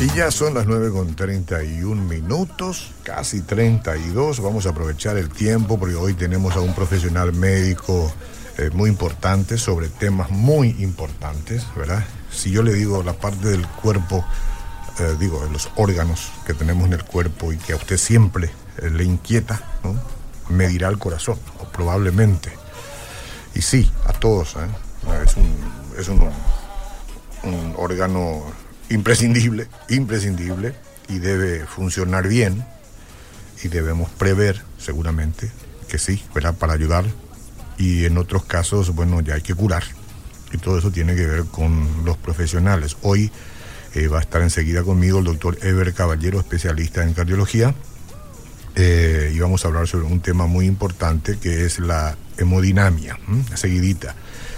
Y ya son las 9 con 31 minutos, casi 32. Vamos a aprovechar el tiempo porque hoy tenemos a un profesional médico eh, muy importante sobre temas muy importantes, ¿verdad? Si yo le digo la parte del cuerpo, eh, digo, los órganos que tenemos en el cuerpo y que a usted siempre eh, le inquieta, ¿no? me el corazón, probablemente. Y sí, a todos, ¿eh? es, un, es un órgano imprescindible, imprescindible, y debe funcionar bien, y debemos prever, seguramente, que sí. Para ayudar, y en otros casos, bueno, ya hay que curar, y todo eso tiene que ver con los profesionales. Hoy eh, va a estar enseguida conmigo el doctor Ever Caballero, especialista en cardiología, eh, y vamos a hablar sobre un tema muy importante que es la hemodinamia, seguidita,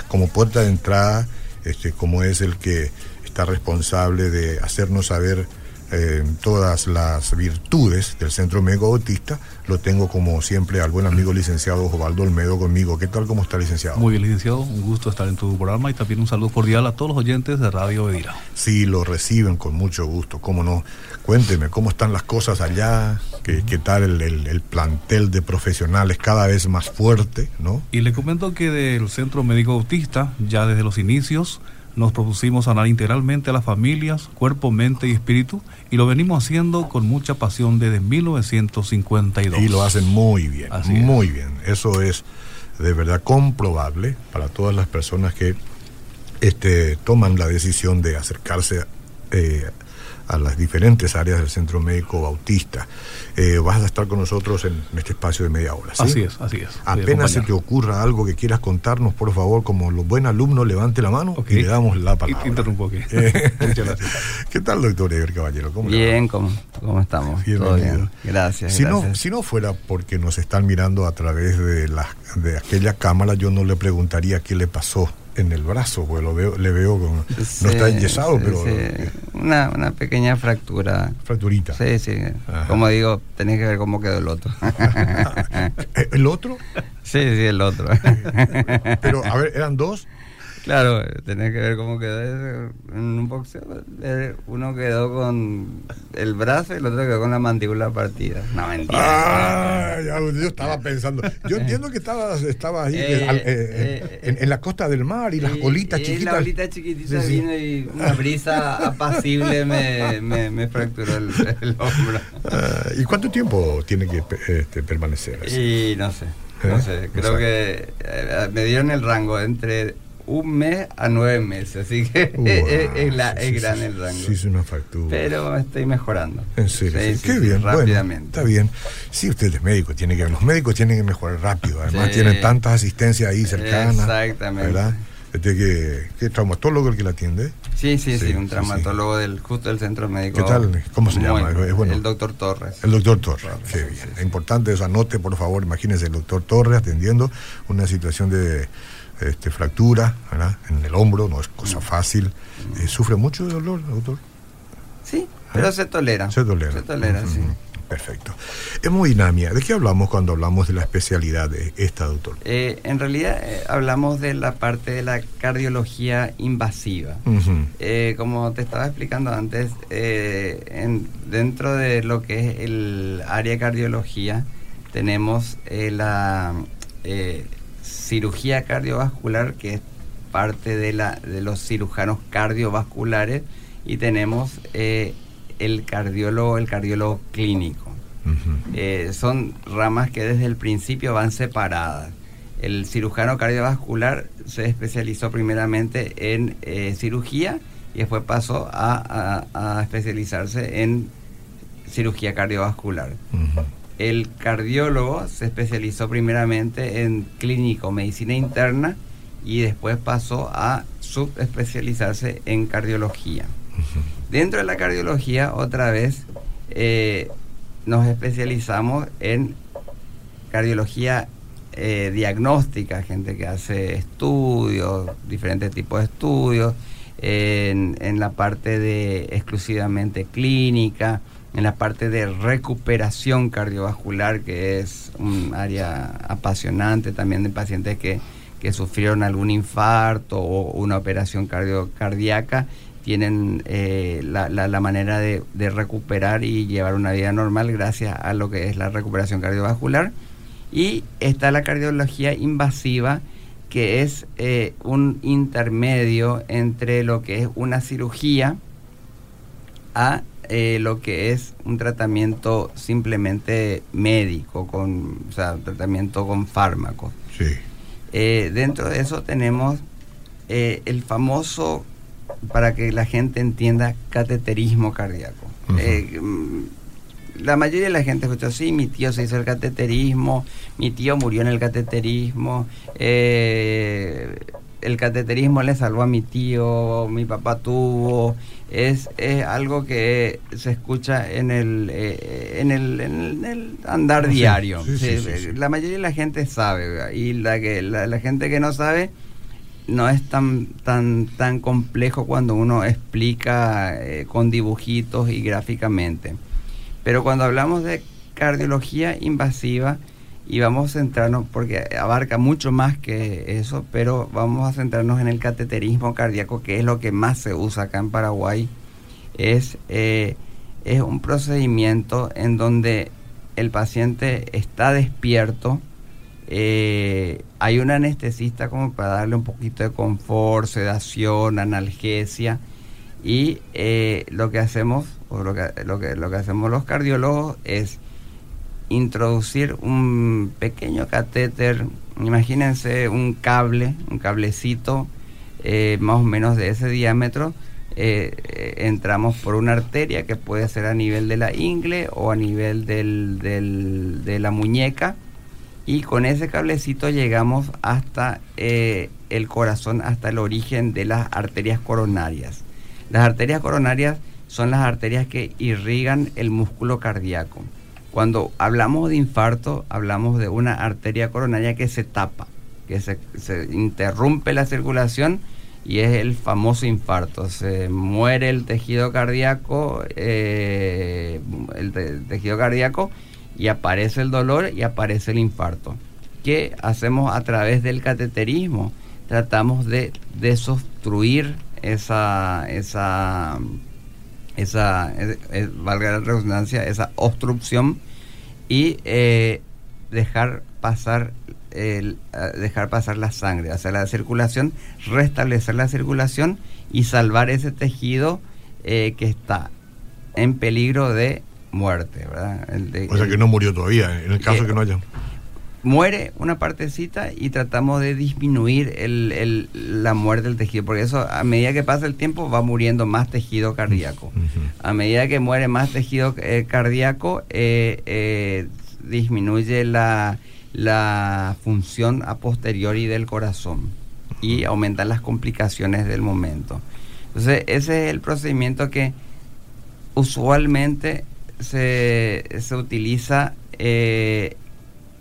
como puerta de entrada, este, como es el que está responsable de hacernos saber eh, todas las virtudes del Centro Médico Autista, lo tengo como siempre al buen amigo licenciado Osvaldo Olmedo conmigo. ¿Qué tal? ¿Cómo está, licenciado? Muy bien, licenciado. Un gusto estar en tu programa y también un saludo cordial a todos los oyentes de Radio Bedira. Sí, lo reciben con mucho gusto, cómo no. Cuénteme, ¿cómo están las cosas allá? ¿Qué, qué tal el, el, el, plantel de profesionales cada vez más fuerte, no? Y le comento que del Centro Médico Autista, ya desde los inicios, nos propusimos sanar integralmente a las familias, cuerpo, mente y espíritu, y lo venimos haciendo con mucha pasión desde 1952. Y lo hacen muy bien, Así muy es. bien. Eso es de verdad comprobable para todas las personas que este, toman la decisión de acercarse eh, a las diferentes áreas del Centro Médico Bautista. Eh, vas a estar con nosotros en, en, este espacio de media hora. ¿sí? Así es, así es. Apenas se te ocurra algo que quieras contarnos, por favor, como los buen alumnos, levante la mano okay. y le damos la palabra. Interrumpo aquí. Eh, Muchas gracias. ¿Qué tal, doctor Eber Caballero? ¿Cómo bien, ¿cómo, ¿cómo estamos? Bienvenido. Todo bien. Gracias. Si, gracias. No, si no fuera porque nos están mirando a través de, la, de aquella cámara, yo no le preguntaría qué le pasó en el brazo, pues lo veo, le veo sí, no está enyesado, sí, pero... Sí. Una, una pequeña fractura. Fracturita. Sí, sí. Ajá. Como digo, tenés que ver cómo quedó el otro. ¿El otro? Sí, sí, el otro. pero, a ver, ¿eran dos? Claro, tenés que ver cómo quedó en un boxeo. Uno quedó con el brazo y el otro quedó con la mandíbula partida. No, mentira. Ah, yo estaba pensando. Yo entiendo que estabas estaba ahí eh, eh, eh, en, en, la costa del mar y las olitas chiquitas. La olita chiquitita sí, vino y una brisa apacible me, me, me fracturó el, el hombro. Ah, ¿Y cuánto tiempo tiene que este, permanecer así? Y no sé. No sé, creo no que me dieron el rango entre un mes a nueve meses, así que wow, es, es, la, sí, es gran sí, el rango. Sí, es una factura. Pero estoy mejorando. En serio, qué bien. rápidamente. Bueno, está bien. Sí, usted es médico, tiene que, los médicos tienen que mejorar rápido, además tienen tantas asistencias ahí cercanas. Exactamente. ¿verdad? Este que, ¿Qué traumatólogo el que la atiende? Sí, sí, sí, un traumatólogo del justo del centro médico. ¿Qué tal? ¿Cómo se llama? Es bueno. El doctor Torres. El doctor Torres, qué bien. Importante eso, anote por favor, imagínese el doctor Torres atendiendo una situación de este, fractura ¿verdad? en el hombro, no es cosa fácil. Eh, ¿Sufre mucho de dolor, doctor? Sí, pero ¿Eh? se tolera. Se tolera. Se tolera, uh -huh. sí. Perfecto. Hemodinamia, ¿de qué hablamos cuando hablamos de la especialidad de esta, doctor? Eh, en realidad eh, hablamos de la parte de la cardiología invasiva. Uh -huh. eh, como te estaba explicando antes, en, dentro de lo que es el área de cardiología, tenemos la cirugía cardiovascular, que es parte de, la, de los cirujanos cardiovasculares, y tenemos eh, el cardiólogo, el cardiólogo clínico. Uh -huh. eh, son ramas que desde el principio van separadas. El cirujano cardiovascular se especializó primeramente en eh, cirugía y después pasó a, a, a, especializarse en cirugía cardiovascular. Uh -huh. El cardiólogo se especializó primeramente en clínico, medicina interna y después pasó a subespecializarse en cardiología. Dentro de la cardiología, otra vez, eh, nos especializamos en cardiología eh, diagnóstica, gente que hace estudios, diferentes tipos de estudios, en, en, la parte de exclusivamente clínica, en la parte de recuperación cardiovascular, que es un área apasionante también de pacientes que, que sufrieron algún infarto o una operación cardio, cardíaca tienen eh, la, manera de, recuperar y llevar una vida normal gracias a lo que es la recuperación cardiovascular. Y está la cardiología invasiva, que es eh, un intermedio entre lo que es una cirugía a eh, lo que es un tratamiento simplemente médico, con, o sea, tratamiento con fármacos. dentro de eso tenemos el famoso para que la gente entienda cateterismo cardíaco. Eh, mm, la mayoría de la gente escucha, sí, mi tío se hizo el cateterismo, mi tío murió en el cateterismo, eh, el cateterismo le salvó a mi tío, mi papá tuvo, es, algo que se escucha en el, eh, en, el, andar diario. la mayoría de la gente sabe, y la, que, la gente que no sabe no es tan, tan, tan complejo cuando uno explica eh, con dibujitos y gráficamente. Pero cuando hablamos de cardiología invasiva, y vamos a centrarnos, porque abarca mucho más que eso, pero vamos a centrarnos en el cateterismo cardíaco, que es lo que más se usa acá en Paraguay. Es, eh, es un procedimiento en donde el paciente está despierto, eh, hay un anestesista como para darle un poquito de confort, sedación, analgesia. Y eh, lo que hacemos, o lo que, lo, que, lo que hacemos los cardiólogos es introducir un pequeño catéter, imagínense un cable, un cablecito eh, más o menos de ese diámetro, entramos por una arteria que puede ser a nivel de la ingle o a nivel del, de la muñeca y con ese cablecito llegamos hasta eh, el corazón, hasta el origen de las arterias coronarias. Las arterias coronarias son las arterias que irrigan el músculo cardíaco. Cuando hablamos de infarto, hablamos de una arteria coronaria que se tapa, que se, interrumpe la circulación y es el famoso infarto. Se muere el tejido cardíaco, eh, el tejido cardíaco y aparece el dolor y aparece el infarto. ¿Qué hacemos a través del cateterismo? Tratamos de desobstruir esa, esa, esa, valga la redundancia, esa obstrucción y eh, dejar pasar el, dejar pasar la sangre, hacer la circulación, restablecer la circulación y salvar ese tejido eh, que está en peligro de muerte, ¿verdad? o sea que no murió todavía, en el caso que no haya. Muere una partecita y tratamos de disminuir el, la muerte del tejido, porque eso a medida que pasa el tiempo va muriendo más tejido cardíaco. A medida que muere más tejido eh, cardíaco, eh, eh, disminuye la, la función a posteriori del corazón y aumentan las complicaciones del momento. Entonces, ese es el procedimiento que usualmente se, se utiliza eh,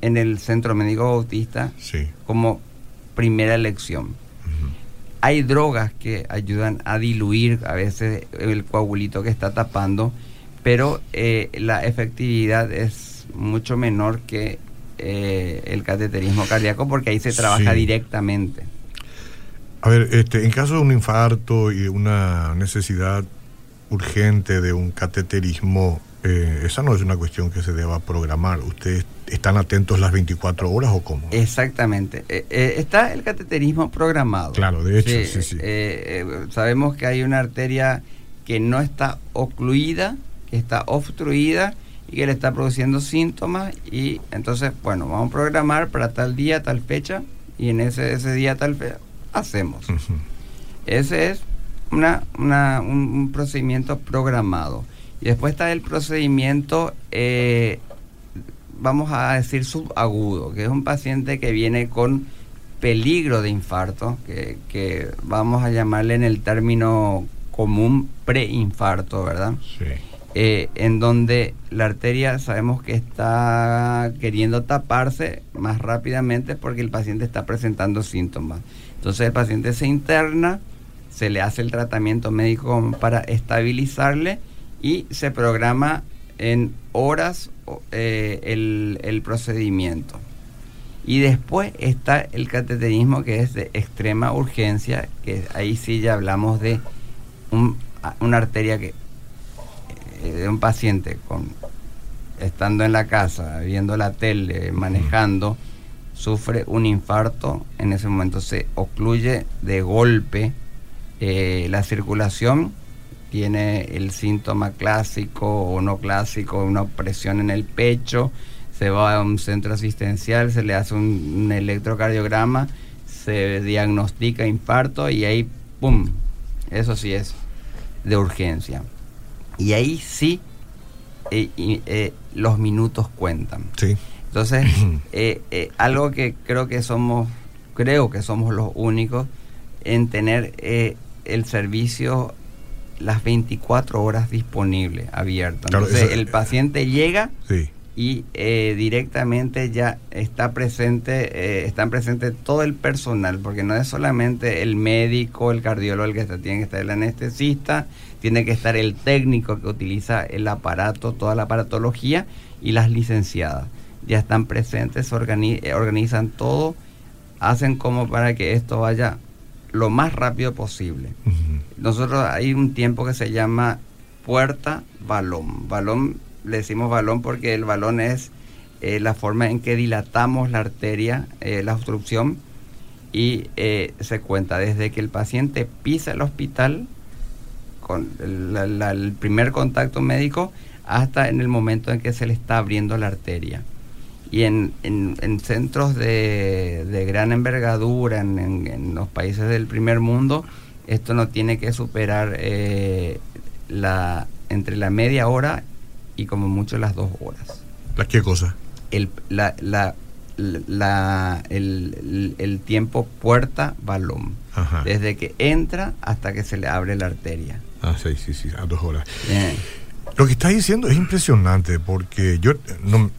en el Centro Médico Bautista como primera elección. Hay drogas que ayudan a diluir a veces el coagulito que está tapando, pero eh, la efectividad es mucho menor que eh, el cateterismo cardíaco porque ahí se trabaja directamente. A ver, este, en caso de un infarto y una necesidad urgente de un cateterismo, eh, esa no es una cuestión que se deba programar. ¿Ustedes están atentos las 24 horas o cómo? Exactamente. Eh, eh, está el cateterismo programado. Claro, de hecho, sí, sí. sabemos que hay una arteria que no está ocluida, que está obstruida y que le está produciendo síntomas y entonces, bueno, vamos a programar para tal día, tal fecha y en ese, ese día, tal fecha, hacemos. Ese es una, una, un procedimiento programado. Y después está el procedimiento, eh, vamos a decir, subagudo, que es un paciente que viene con peligro de infarto, que, vamos a llamarle en el término común preinfarto, ¿verdad? Sí. Eh, en donde la arteria sabemos que está queriendo taparse más rápidamente porque el paciente está presentando síntomas. Entonces el paciente se interna, se le hace el tratamiento médico para estabilizarle y se programa en horas eh, el, procedimiento. Y después está el cateterismo que es de extrema urgencia, que ahí sí ya hablamos de una arteria que eh, de un paciente con estando en la casa, viendo la tele, manejando, sufre un infarto, en ese momento se ocluye de golpe eh, la circulación, tiene el síntoma clásico o no clásico, una opresión en el pecho, se va a un centro asistencial, se le hace un, electrocardiograma, se diagnostica infarto y ahí, ¡pum! Eso sí es de urgencia. Y ahí sí eh, eh, los minutos cuentan. Sí. Entonces, eh, algo que creo que somos, creo que somos los únicos en tener el servicio las 24 horas disponible, abierto. Entonces, el paciente llega sí y eh, directamente ya está presente, eh, están presentes todo el personal, porque no es solamente el médico, el cardiólogo el que está, tiene que estar el anestesista, tiene que estar el técnico que utiliza el aparato, toda la aparatología y las licenciadas. Ya están presentes, se eh, organizan todo, hacen como para que esto vaya lo más rápido posible. Nosotros hay un tiempo que se llama puerta balón. Balón le decimos balón porque el balón es eh, la forma en que dilatamos la arteria, eh, la obstrucción, y eh, se cuenta desde que el paciente pisa el hospital, con el primer contacto médico, hasta en el momento en que se le está abriendo la arteria. Y en, centros de, gran envergadura, en, los países del primer mundo, esto no tiene que superar la, entre la media hora y como mucho las dos horas. ¿La qué cosa? El, la, la, la, el, el, tiempo puerta-balón. Desde que entra hasta que se le abre la arteria. Ah, sí, sí, sí, a dos horas. Lo que está diciendo es impresionante porque yo no,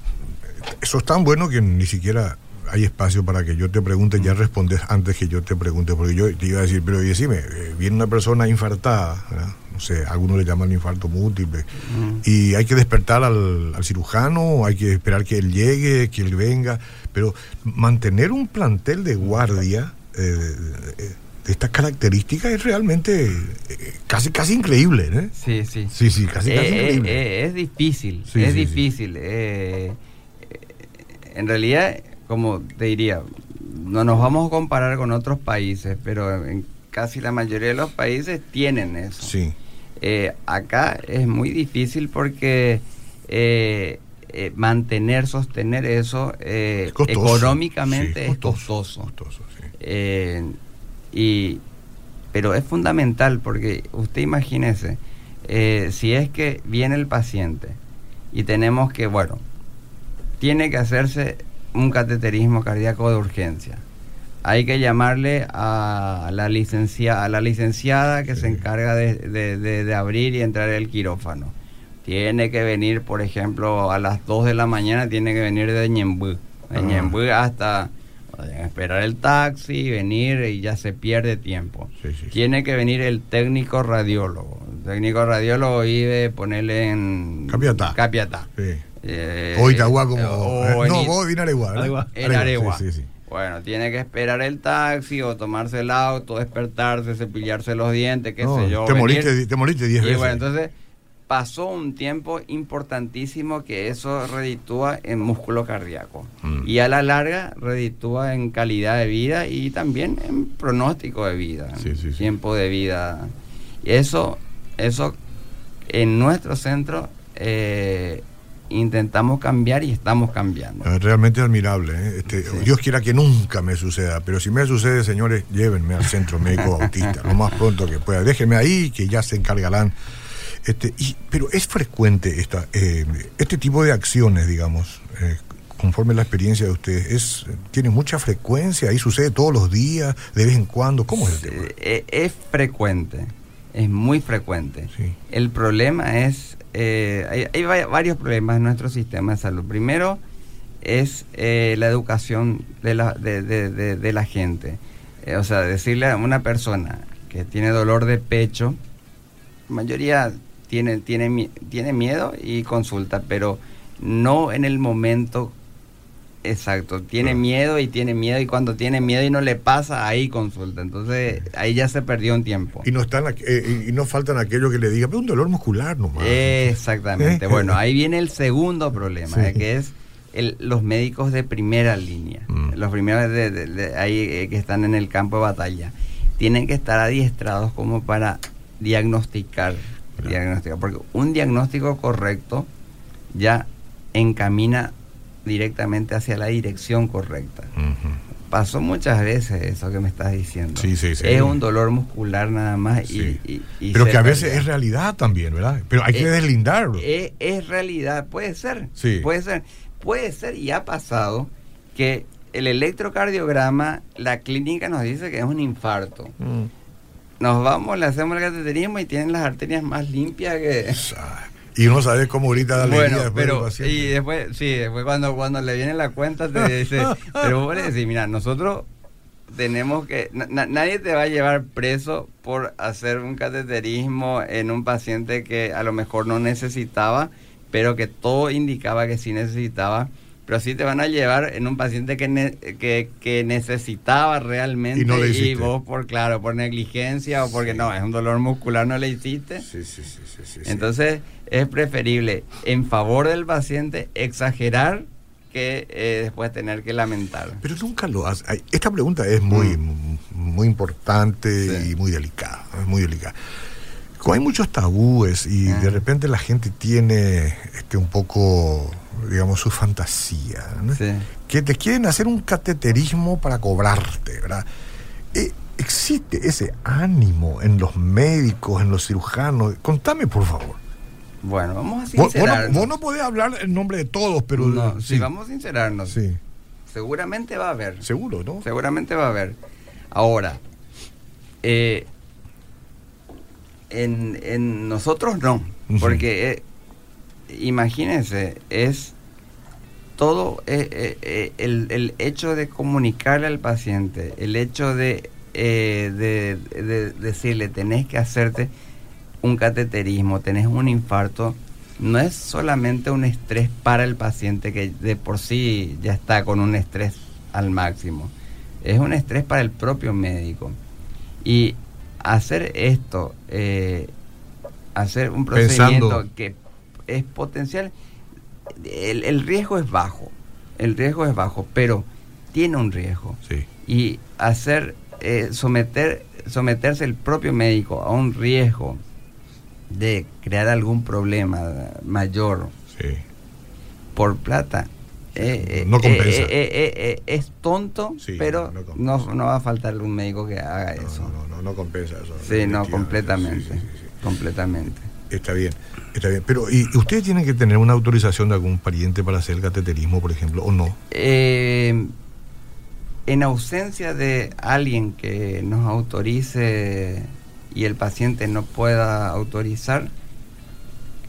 eso es tan bueno que ni siquiera hay espacio para que yo te pregunte, ya respondes antes que yo te pregunte, porque yo te iba a decir, pero decime, eh, viene una persona infartada, no sé, algunos le llaman infarto múltiple, mm. y hay que despertar al, cirujano, hay que esperar que él llegue, que él venga, pero mantener un plantel de guardia eh, de, estas características es realmente eh, casi casi increíble, ¿eh? Sí, sí. Sí, sí, casi, casi increíble. es difícil, es difícil. En realidad como te diría, no nos vamos a comparar con otros países, pero en casi la mayoría de los países tienen eso. Sí. Eh, acá es muy difícil porque eh, eh, mantener, sostener eso económicamente es costoso. y, pero es fundamental porque usted imagínese, si es que viene el paciente y tenemos que, bueno, tiene que hacerse un cateterismo cardíaco de urgencia. Hay que llamarle a la, licencia, a la licenciada que se encarga de, abrir y entrar el quirófano. Tiene que venir, por ejemplo, a las 2 de la mañana, tiene que venir de Ñembú. De ah. hasta esperar el taxi, venir y ya se pierde tiempo. Tiene que venir el técnico radiólogo. El técnico radiólogo vive ponerle en Capiatá. Capiatá. Eh, o Itagua como... Eh, no, vos vine Areguá. En Areguá. Bueno, tiene que esperar el taxi o tomarse el auto, despertarse, cepillarse los dientes, qué sé yo. Te moriste, te moriste diez veces. Bueno, entonces pasó un tiempo importantísimo que eso reditúa en músculo cardíaco. Mm. Y a la larga reditúa en calidad de vida y también en pronóstico de vida, tiempo de vida. Y eso, eso en nuestro centro eh, intentamos cambiar y estamos cambiando. Es realmente admirable. ¿eh? Este, Dios quiera que nunca me suceda, pero si me sucede, señores, llévenme al centro médico autista lo más pronto que pueda. Déjenme ahí, que ya se encargarán. Este, y, pero es frecuente esta, eh, este tipo de acciones, digamos, eh, conforme la experiencia de ustedes, es, tiene mucha frecuencia, ahí sucede todos los días, de vez en cuando. ¿Cómo es el tema? Es frecuente, es muy frecuente. El problema es eh, hay, varios problemas en nuestro sistema de salud. Primero es eh, la educación de la, de, la gente. Eh, o sea, decirle a una persona que tiene dolor de pecho, la mayoría tiene, tiene, tiene miedo y consulta, pero no en el momento Exacto, tiene miedo y tiene miedo y cuando tiene miedo y no le pasa, ahí consulta. Entonces ahí ya se perdió un tiempo. Y no están eh, y no faltan aquellos que le digan, pero un dolor muscular nomás. Exactamente. bueno, ahí viene el segundo problema, eh, que es el, los médicos de primera línea, mm. los primeros de, ahí eh, que están en el campo de batalla, tienen que estar adiestrados como para diagnosticar, diagnosticar porque un diagnóstico correcto ya encamina directamente hacia la dirección correcta. Pasó muchas veces eso que me estás diciendo. Sí, sí, sí. Es un dolor muscular nada más. Y, Pero que a veces es realidad también, ¿verdad? Pero hay que deslindarlo. Es, es, realidad, puede ser. Sí. Puede ser. Puede ser y ha pasado que el electrocardiograma, la clínica nos dice que es un infarto. Mm. Nos vamos, le hacemos el cateterismo y tienen las arterias más limpias que... Y uno sabe cómo ahorita la bueno, pero y después, sí, después cuando, cuando le viene la cuenta te dice, pero vos le decís, mira, nosotros tenemos que, nadie te va a llevar preso por hacer un cateterismo en un paciente que a lo mejor no necesitaba, pero que todo indicaba que sí necesitaba pero sí te van a llevar en un paciente que, que, necesitaba realmente y, vos por claro por negligencia o porque no es un dolor muscular no le hiciste. Sí, sí, sí, sí, entonces es preferible en favor del paciente exagerar que eh, después tener que lamentar pero nunca lo hace esta pregunta es muy mm. muy importante y muy delicada muy delicada hay muchos tabúes y de ah. repente la gente tiene este un poco digamos, su fantasía, que te quieren hacer un cateterismo para cobrarte, ¿verdad? Eh, ¿Existe ese ánimo en los médicos, en los cirujanos? Contame, por favor. Bueno, vamos a sincerarnos. Vos, no, podés hablar en nombre de todos, pero... No, sí, vamos a sincerarnos. Sí. Seguramente va a haber. Seguro, ¿no? Seguramente va a haber. Ahora, eh, en, en, nosotros no, porque eh, imagínense, es todo eh, eh, eh, el, hecho de comunicarle al paciente, el hecho de, decirle, tenés que hacerte un cateterismo, tenés un infarto, no es solamente un estrés para el paciente que de por sí ya está con un estrés al máximo, es un estrés para el propio médico. Y hacer esto, hacer un procedimiento que es potencial. El, riesgo es bajo, el riesgo es bajo, pero tiene un riesgo. Y hacer, eh, someter, someterse el propio médico a un riesgo de crear algún problema mayor por plata, eh, no compensa. Eh, es tonto, pero no, no, va a faltar un médico que haga eso. No, no, no, compensa eso. Sí, no, completamente. completamente. Está bien, está bien. Pero ¿y ustedes tienen que tener una autorización de algún pariente para hacer el cateterismo, por ejemplo, o no? Eh, en ausencia de alguien que nos autorice y el paciente no pueda autorizar,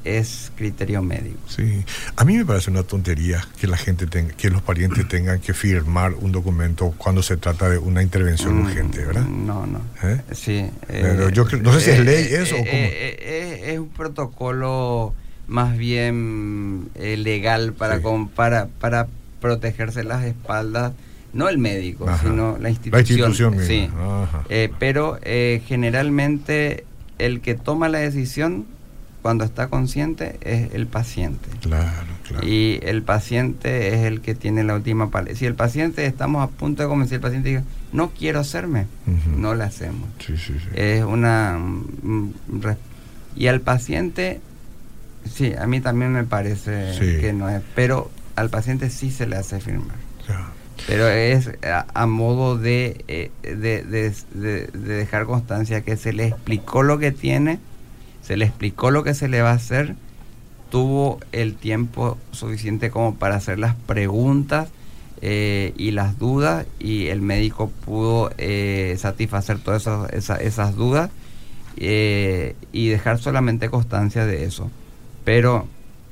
es criterio médico. Sí, a mí me parece una tontería que la gente tenga, que los parientes tengan que firmar un documento cuando se trata de una intervención mm, urgente, ¿verdad? No, no. ¿Eh? Sí. yo no sé si es eh, ley eso o eh, es un protocolo más bien legal para, para, para protegerse las espaldas no el médico, sino la institución. La institución sí. pero generalmente el que toma la decisión cuando está consciente es el paciente. Claro, claro. Y el paciente es el que tiene la última palabra. Si el paciente estamos a punto de convencer al paciente diga, no quiero hacerme, no le hacemos. Sí, sí, sí. Es una... Mm, y al paciente, sí, a mí también me parece que no es, pero al paciente sí se le hace firmar. Pero es a, modo de, eh, de, de dejar constancia que se le explicó lo que tiene se le explicó lo que se le va a hacer, tuvo el tiempo suficiente como para hacer las preguntas eh, y las dudas y el médico pudo eh, satisfacer todas esas, dudas eh, y dejar solamente constancia de eso. Pero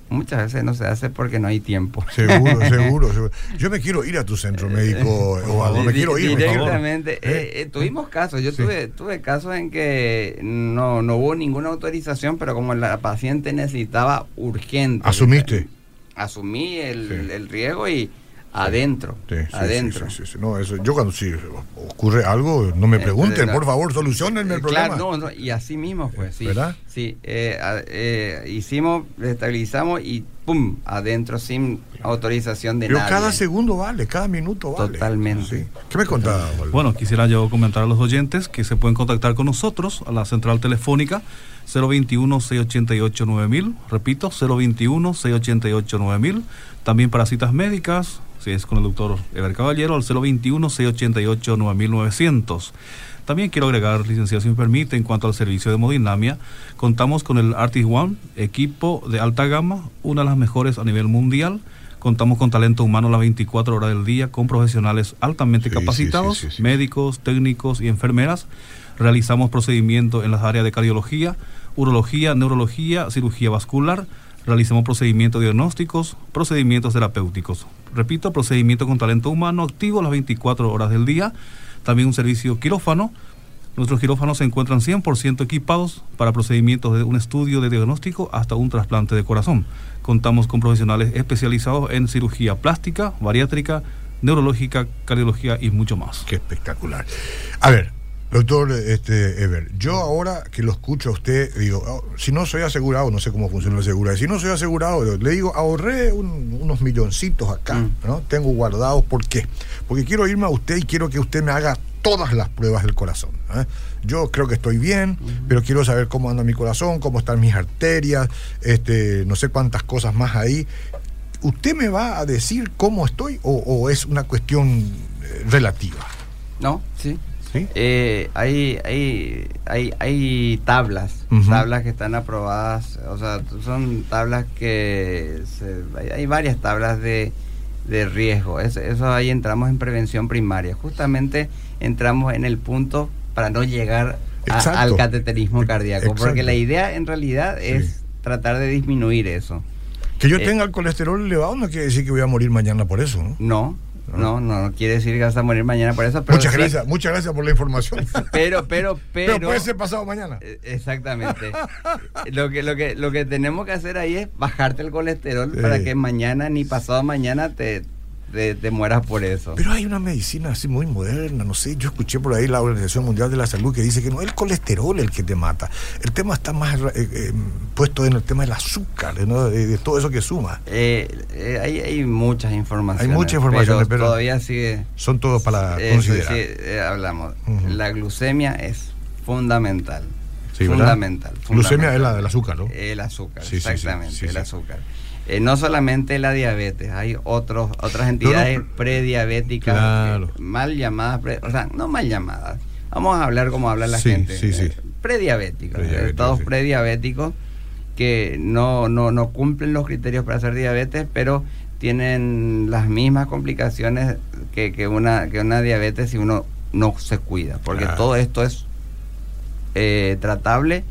muchas veces no se hace porque no hay tiempo. Seguro, seguro, seguro. Yo me quiero ir a tu centro médico o me quiero ir. Directamente. Eh, eh, tuvimos casos, yo tuve, tuve casos en que no, no hubo ninguna autorización, pero como la paciente necesitaba urgente. ¿Asumiste? Asumí el, el riesgo y adentro. Sí, sí, adentro. sí, sí, sí. No, eso, yo cuando si ocurre algo, no me pregunten, por favor, solucionenme el Eh, problema. Claro, no, no, y así mismo fue, sí. ¿Verdad? Sí, eh, eh, hicimos, estabilizamos y ¡pum! Adentro sin autorización de Pero nadie. cada segundo vale, cada minuto vale. Totalmente. Sí. ¿Qué me contaba? Bueno, quisiera yo comentar a los oyentes que se pueden contactar con nosotros a la central telefónica 021-688-9000. Repito, 021-688-9000. También para citas médicas, si es con el doctor Ever Caballero, al 021-688-9900. También quiero agregar, licenciado, si me permite, en cuanto al servicio de hemodinamia, contamos con el Artis One, equipo de alta gama, una de las mejores a nivel mundial. Contamos con talento humano las 24 horas del día, con profesionales altamente Sí, capacitados, sí, sí, sí. médicos, técnicos y enfermeras. Realizamos procedimientos en las áreas de cardiología, urología, neurología, cirugía vascular. Realizamos procedimientos diagnósticos, procedimientos terapéuticos. Repito, procedimiento con talento humano activo las 24 horas del día. También un servicio quirófano. Nuestros quirófanos se encuentran 100% equipados para procedimientos de un estudio de diagnóstico hasta un trasplante de corazón. Contamos con profesionales especializados en cirugía plástica, bariátrica, neurológica, cardiología y mucho más. Qué espectacular. A ver, doctor este, Ever, yo ahora que lo escucho a usted, digo, oh, si no soy asegurado, no sé cómo funciona la seguridad, si no soy asegurado, le digo, ahorré un- unos milloncitos acá, Mm. ¿no? Tengo guardados, ¿por qué? Porque quiero irme a usted y quiero que usted me haga todas las pruebas del corazón. ¿eh? Yo creo que estoy bien, pero quiero saber cómo anda mi corazón, cómo están mis arterias, este, no sé cuántas cosas más ahí. ¿Usted me va a decir cómo estoy o, o es una cuestión eh, relativa? ¿No? Sí. ¿Sí? Eh, hay, hay, hay, hay tablas, tablas que están aprobadas, o sea, son tablas que se- hay, hay varias tablas de, de riesgo. Es- eso ahí entramos en prevención primaria. Justamente entramos en el punto para no llegar a- al cateterismo cardíaco, Exacto. porque la idea en realidad Sí. es tratar de disminuir eso. Que yo Eh, tenga el colesterol elevado no quiere decir que voy a morir mañana por eso, ¿no? No. No, no, no quiere decir que vas a morir mañana por eso, pero muchas sí- gracias, muchas gracias por la información. Pero, pero, pero, Pero puede ser pasado mañana. Eh, Exactamente. lo, que, lo, que, lo que tenemos que hacer ahí es bajarte el colesterol Sí. para que mañana ni pasado mañana te, te, te mueras por eso. Pero hay una medicina así muy moderna, no sé, yo escuché por ahí la Organización Mundial de la Salud que dice que no es el colesterol el que te mata. El tema está más eh, eh, puesto en el tema del azúcar, ¿no? de, de todo eso que suma. Eh, eh, hay, hay muchas informaciones. Hay muchas informaciones, pero- todavía sigue. Son todos para considerar. sí, hablamos. La glucemia es fundamental. Sí, fundamental. Glucemia es la del azúcar, ¿no? El azúcar, Sí, exactamente, el azúcar. Eh, no solamente la diabetes, hay otros, otras entidades no, prediabéticas, Claro. eh, mal llamadas, pre- o sea, no mal llamadas. Vamos a hablar como habla la Sí, gente. sí, sí. eh, prediabéticos, estados prediabéticos que no, no, no cumplen los criterios para hacer diabetes, pero tienen las mismas complicaciones que, que una, que una diabetes si uno no se cuida, porque Claro. todo esto es eh, tratable,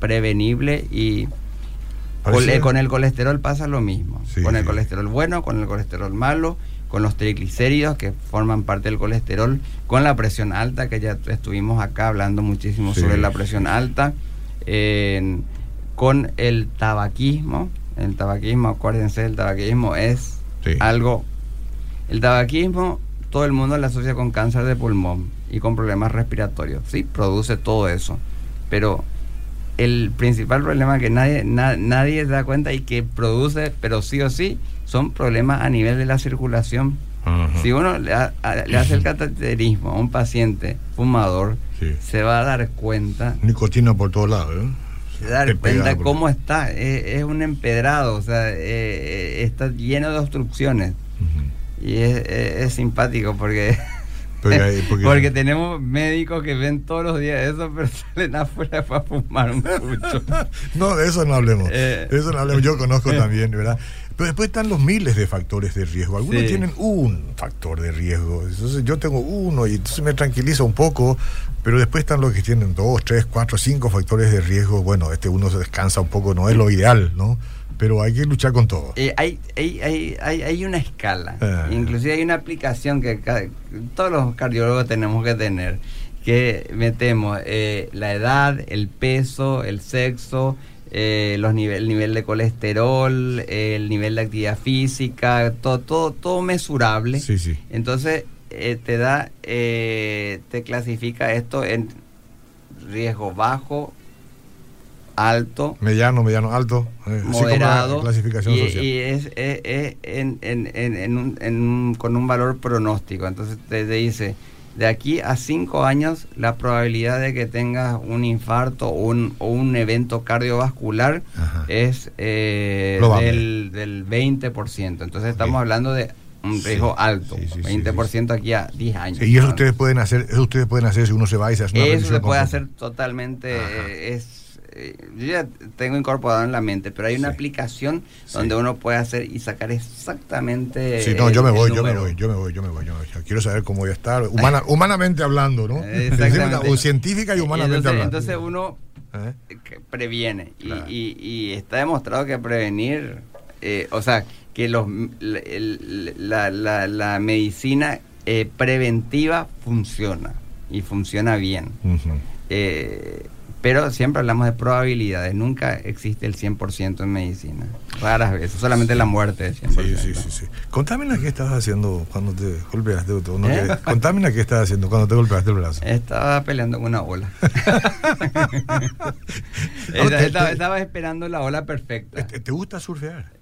prevenible y con, el colesterol pasa lo mismo. Sí, con el sí. colesterol bueno, con el colesterol malo, con los triglicéridos que forman parte del colesterol, con la presión alta, que ya estuvimos acá hablando muchísimo Sí, sobre la presión alta, con el tabaquismo. El tabaquismo, acuérdense, el tabaquismo es algo... El tabaquismo, todo el mundo lo asocia con cáncer de pulmón y con problemas respiratorios. Sí, produce todo eso. Pero el principal problema que nadie, na- nadie se da cuenta y que produce, pero sí o sí, son problemas a nivel de la circulación. Si uno le, a- le hace el cateterismo a un paciente fumador, Sí. se va a dar cuenta, Nicotina por todos lados, ¿eh? se dar Te cuenta por- cómo está. Es, es un empedrado, o sea, eh, está lleno de obstrucciones. Y es, es- es simpático porque, Porque hay- porque- porque tenemos médicos que ven todos los días eso, pero salen afuera para fumar un pucho. No, de eso no hablemos. Eh. De eso no hablemos. Yo conozco también, ¿verdad? Pero después están los miles de factores de riesgo. Algunos Sí. tienen un factor de riesgo. Entonces yo tengo uno y entonces me tranquiliza un poco. Pero después están los que tienen dos, tres, cuatro, cinco factores de riesgo. Bueno, este uno se descansa un poco, no es lo ideal, ¿no? Pero hay que luchar con todo. Eh, hay, hay, hay, hay, hay una escala, Ah. inclusive hay una aplicación que ca- todos los cardiólogos tenemos que tener, que metemos eh, la edad, el peso, el sexo, eh, los nivel, el nivel de colesterol, el nivel de actividad física, todo, todo, todo mesurable. Sí, sí. Entonces eh, te da, eh, te clasifica esto en riesgo bajo, alto, Mediano, mediano, alto. eh, moderado clasificación y, social. y es, es- es en- en- en- un- en un- con un valor pronóstico. Entonces te, te dice, de aquí a cinco años la probabilidad de que tengas un infarto o un, o un evento cardiovascular Ajá. es eh, del, del 20%. Entonces estamos hablando de un Sí, riesgo alto, sí, sí, sí, 20% aquí a 10 años. Y eso ustedes pueden hacer, eso ustedes pueden hacer si uno se va y se hace una Eso se puede hacer totalmente. Eh, es, eh, yo ya tengo incorporado en la mente, pero hay una Sí. aplicación Sí. donde uno puede hacer y sacar exactamente. Sí, no, el- yo me voy, yo me voy, yo me voy, yo me voy, yo me voy. Quiero saber cómo voy a estar, humana, humanamente hablando, ¿no? Exactamente. O científica y humanamente entonces, hablando. entonces uno ¿Eh? que previene y, Claro. y- y está demostrado que prevenir, eh, o sea, que los, la, la- la- la medicina eh, preventiva funciona y funciona bien. Eh, pero siempre hablamos de probabilidades, nunca existe el 100% en medicina. Raras veces, solamente la muerte es 100%. Sí, sí, sí, sí. Contame qué estabas haciendo cuando te golpeaste. ¿no? ¿Eh? Que- Contame qué estabas haciendo cuando te golpeaste el brazo. Estaba peleando con una ola. estaba, esperando la ola perfecta. ¿Te, te gusta surfear?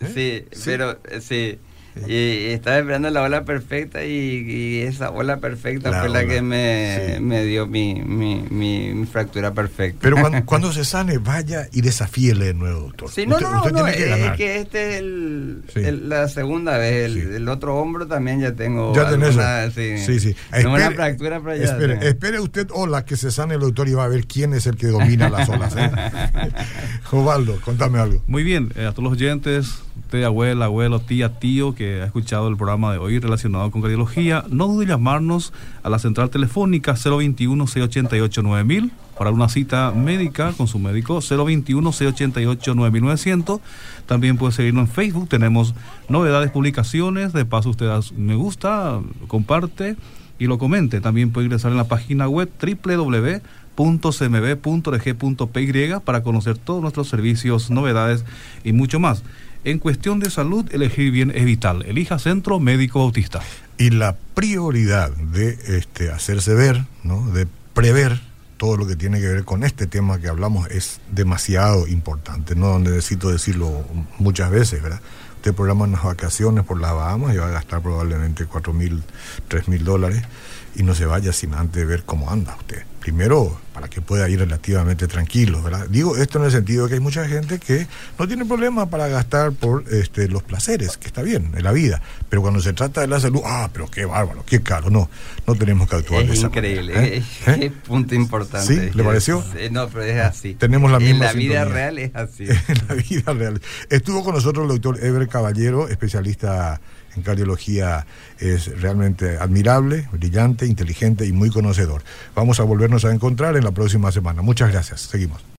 ¿Eh? Sí, Sí. pero eh, sí. Y, y estaba esperando la ola perfecta y, y esa ola perfecta La fue la ola, que me, sí. me dio mi, mi, mi- mi fractura perfecta. Pero cuando, cuando se sane, vaya y desafíele de nuevo, doctor. Sí, no, Usted- no, no, usted no, tiene que es que este es el, Sí. el- la segunda vez. El, Sí. el otro hombro también ya tengo. Ya tenés alguna, sí, Sí, sí. Tengo una Espere- fractura, pero ya. Espere, espere usted, hola, que se sane el doctor y va a ver quién es el que domina las olas. ¿eh? Jovaldo, contame algo. Muy bien, eh, a todos los oyentes, usted, abuela, abuelo, tía, tío, que ha escuchado el programa de hoy relacionado con cardiología, no dude llamarnos a la central telefónica 021-688-9000 para una cita médica con su médico 021-688-9900. También puede seguirnos en Facebook, tenemos novedades, publicaciones, de paso usted me gusta, comparte y lo comente. También puede ingresar en la página web www.cmb.org.py para conocer todos nuestros servicios, novedades y mucho más. En cuestión de salud, elegir bien es vital. Elija Centro Médico Bautista. Y la prioridad de este, hacerse ver, ¿no? de prever todo lo que tiene que ver con este tema que hablamos es demasiado importante. No necesito decirlo muchas veces, ¿verdad? Usted programa unas vacaciones por las Bahamas y va a gastar probablemente cuatro mil, tres mil dólares y no se vaya sin antes ver cómo anda usted. Primero, para que pueda ir relativamente tranquilo, ¿verdad? Digo esto en el sentido de que hay mucha gente que no tiene problema para gastar por este, los placeres, que está bien en la vida, pero cuando se trata de la salud, ah, pero qué bárbaro, qué caro, no, no tenemos que actuar de Es esa increíble, manera, ¿eh? es- ¿Eh? qué punto importante. ¿Sí? ¿Le pareció? eh, No, pero es así. Tenemos la En misma la vida real es así. en la vida real. Estuvo con nosotros el doctor Ever Caballero, especialista en cardiología, es realmente admirable, brillante, inteligente y muy conocedor. Vamos a volvernos a encontrar en la próxima semana. Muchas gracias. Seguimos.